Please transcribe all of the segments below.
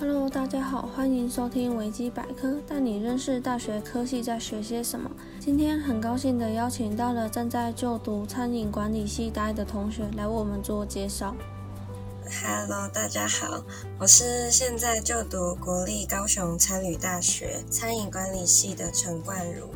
Hello，大家好，欢迎收听维基百科，带你认识大学科系在学些什么。今天很高兴的邀请到了正在就读餐饮管理系大一的同学来为我们做介绍。Hello，大家好，我是现在就读国立高雄餐旅大学餐饮管理系的陈冠如。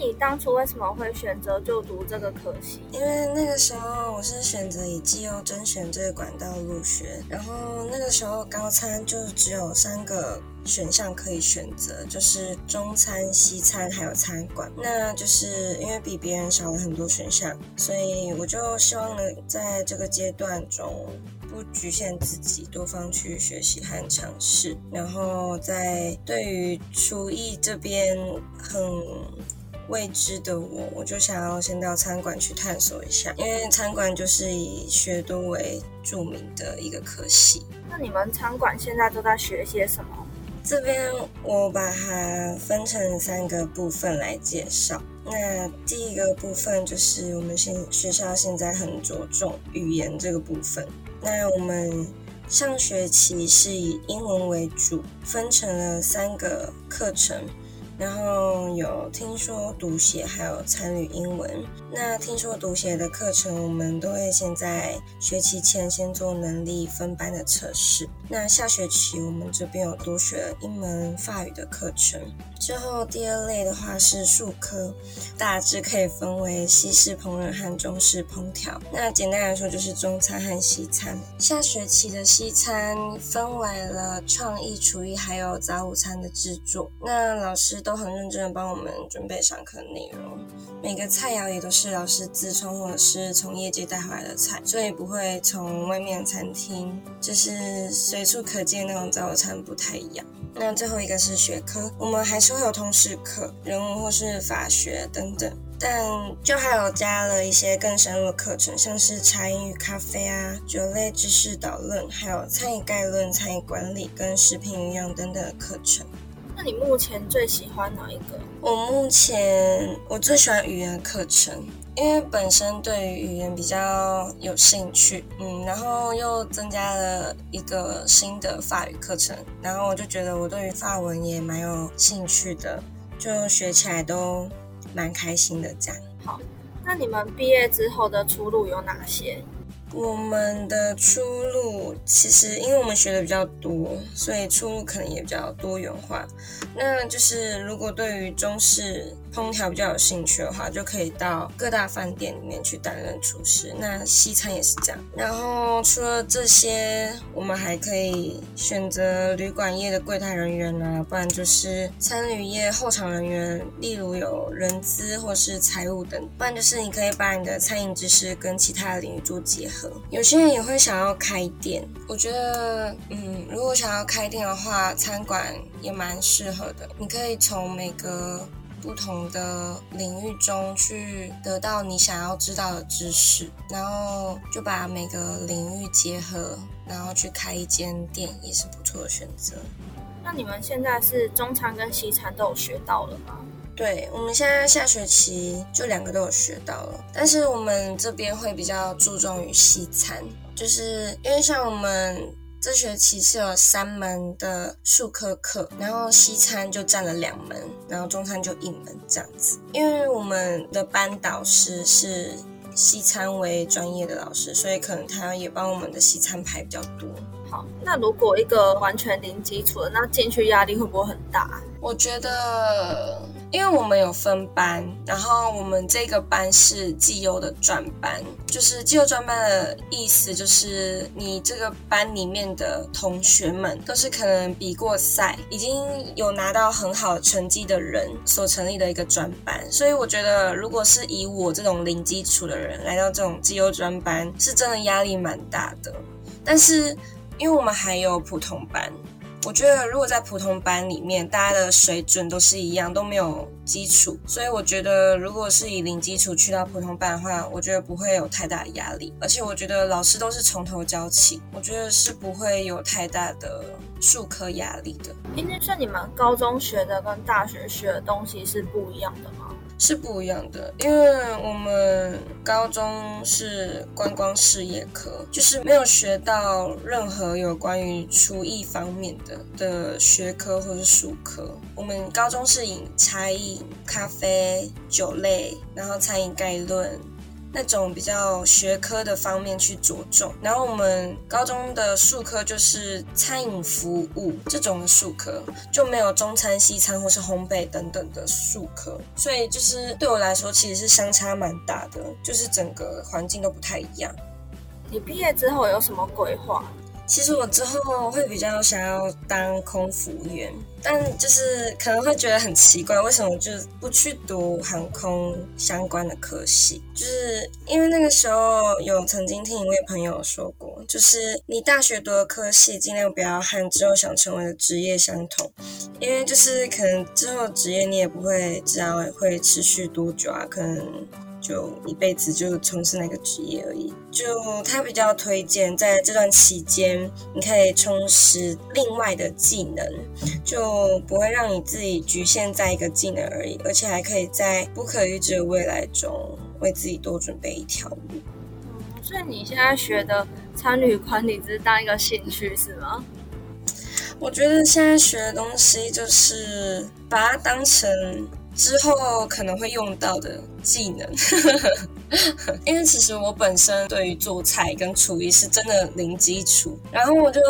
你当初为什么会选择就读这个科系？因为那个时候我是选择以绩优甄选这个管道入学，然后那个时候高餐就只有三个选项可以选择，就是中餐、西餐还有餐馆。那就是因为比别人少了很多选项，所以我就希望呢，在这个阶段中不局限自己，多方去学习和尝试。然后在对于厨艺这边很。未知的我，我就想要先到餐馆去探索一下，因为餐馆就是以学多为著名的一个科系。那你们餐馆现在都在学些什么？这边我把它分成三个部分来介绍。那第一个部分就是我们现学校现在很着重语言这个部分。那我们上学期是以英文为主，分成了三个课程。然后有听说读写，还有参与英文。那听说读写的课程，我们都会先在学期前先做能力分班的测试。那下学期我们这边有多学一门法语的课程。之后第二类的话是数科，大致可以分为西式烹饪和中式烹调。那简单来说就是中餐和西餐。下学期的西餐分为了创意厨艺，还有早午餐的制作。那老师都。都很认真的帮我们准备上课内容，每个菜肴也都是老师自创或者是从业界带回来的菜，所以不会从外面餐厅就是随处可见那种早餐不太一样。那最后一个是学科，我们还是会有通识课、人文或是法学等等，但就还有加了一些更深入的课程，像是茶饮与咖啡啊、酒类知识导论，还有餐饮概论、餐饮管理跟食品营养等等的课程。那你目前最喜欢哪一个？我目前我最喜欢语言课程，因为本身对于语言比较有兴趣，嗯，然后又增加了一个新的法语课程，然后我就觉得我对于法文也蛮有兴趣的，就学起来都蛮开心的这样。好，那你们毕业之后的出路有哪些？我们的出路其实，因为我们学的比较多，所以出路可能也比较多元化。那就是如果对于中式烹调比较有兴趣的话，就可以到各大饭店里面去担任厨师。那西餐也是这样。然后除了这些，我们还可以选择旅馆业的柜台人员啊，不然就是餐旅业后场人员，例如有人资或是财务等。不然就是你可以把你的餐饮知识跟其他的领域做结合。有些人也会想要开店，我觉得，嗯，如果想要开店的话，餐馆也蛮适合的。你可以从每个不同的领域中去得到你想要知道的知识，然后就把每个领域结合，然后去开一间店，也是不错的选择。那你们现在是中餐跟西餐都有学到了吗？对，我们现在下学期就两个都有学到了，但是我们这边会比较注重于西餐，就是因为像我们这学期是有三门的术科课，然后西餐就占了两门，然后中餐就一门这样子。因为我们的班导师是西餐为专业的老师，所以可能他也帮我们的西餐排比较多。好，那如果一个完全零基础的，那进去压力会不会很大？我觉得。因为我们有分班，然后我们这个班是绩优的专班，就是绩优专班的意思，就是你这个班里面的同学们都是可能比过赛，已经有拿到很好成绩的人所成立的一个专班，所以我觉得，如果是以我这种零基础的人来到这种绩优专班，是真的压力蛮大的。但是，因为我们还有普通班。我觉得，如果在普通班里面，大家的水准都是一样，都没有基础，所以我觉得，如果是以零基础去到普通班的话，我觉得不会有太大的压力。而且，我觉得老师都是从头教起，我觉得是不会有太大的数科压力的。应该是你们高中学的跟大学学的东西是不一样的？是不一样的，因为我们高中是观光事业科，就是没有学到任何有关于厨艺方面的的学科或是术科。我们高中是以茶饮、咖啡、酒类，然后餐饮概论。那种比较学科的方面去着重，然后我们高中的术科就是餐饮服务这种的术科，就没有中餐、西餐或是烘焙等等的术科，所以就是对我来说其实是相差蛮大的，就是整个环境都不太一样。你毕业之后有什么规划？其实我之后会比较想要当空服员，但就是可能会觉得很奇怪，为什么就不去读航空相关的科系？就是因为那个时候有曾经听一位朋友说过，就是你大学读的科系尽量不要和之后想成为的职业相同，因为就是可能之后职业你也不会知道会持续多久啊，可能。就一辈子就从事那个职业而已。就他比较推荐在这段期间，你可以充实另外的技能，就不会让你自己局限在一个技能而已，而且还可以在不可预知的未来中为自己多准备一条路。嗯，所以你现在学的参与管理只是当一个兴趣是吗？我觉得现在学的东西就是把它当成。之后可能会用到的技能，因为其实我本身对于做菜跟厨艺是真的零基础。然后我就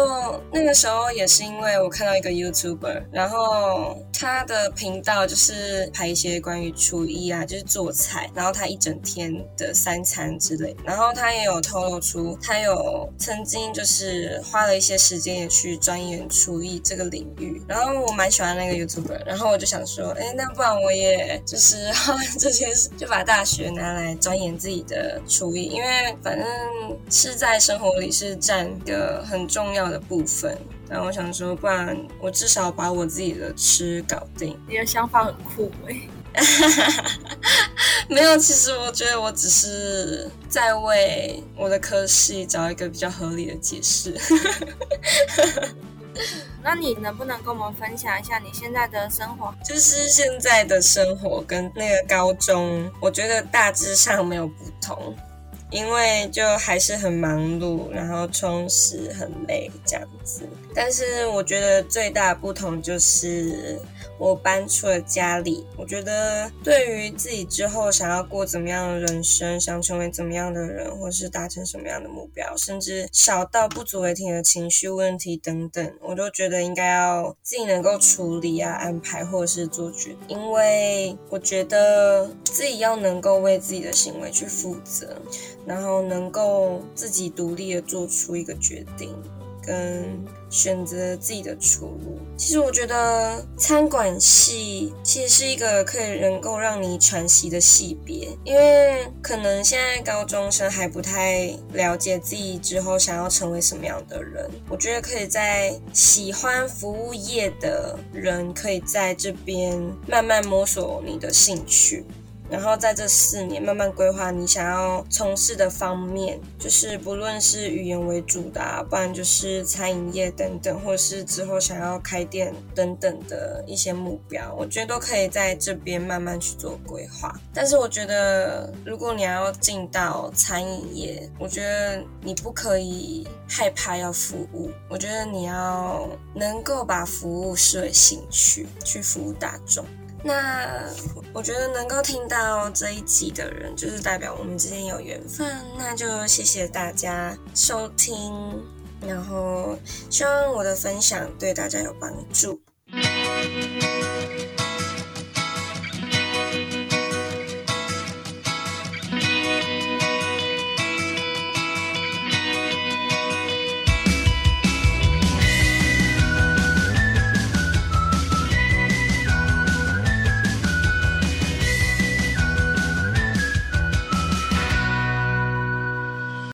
那个时候也是因为我看到一个 YouTuber，然后他的频道就是拍一些关于厨艺啊，就是做菜，然后他一整天的三餐之类。然后他也有透露出他有曾经就是花了一些时间也去钻研厨艺这个领域。然后我蛮喜欢那个 YouTuber，然后我就想说，哎，那不然我。也就是 这些，就把大学拿来钻研自己的厨艺，因为反正吃在生活里是占一个很重要的部分。然后我想说，不然我至少把我自己的吃搞定。你的想法很酷哎！没有，其实我觉得我只是在为我的科系找一个比较合理的解释。那你能不能跟我们分享一下你现在的生活？就是现在的生活跟那个高中，我觉得大致上没有不同，因为就还是很忙碌，然后充实，很累这样子。但是我觉得最大的不同就是。我搬出了家里，我觉得对于自己之后想要过怎么样的人生，想成为怎么样的人，或是达成什么样的目标，甚至小到不足为停的情绪问题等等，我都觉得应该要自己能够处理啊、安排或者是做决，因为我觉得自己要能够为自己的行为去负责，然后能够自己独立的做出一个决定。跟选择自己的出路，其实我觉得餐馆系其实是一个可以能够让你喘息的系别，因为可能现在高中生还不太了解自己之后想要成为什么样的人，我觉得可以在喜欢服务业的人可以在这边慢慢摸索你的兴趣。然后在这四年慢慢规划你想要从事的方面，就是不论是语言为主的，不然就是餐饮业等等，或是之后想要开店等等的一些目标，我觉得都可以在这边慢慢去做规划。但是我觉得，如果你要进到餐饮业，我觉得你不可以害怕要服务，我觉得你要能够把服务视为兴趣，去服务大众。那我觉得能够听到这一集的人，就是代表我们之间有缘分。那就谢谢大家收听，然后希望我的分享对大家有帮助。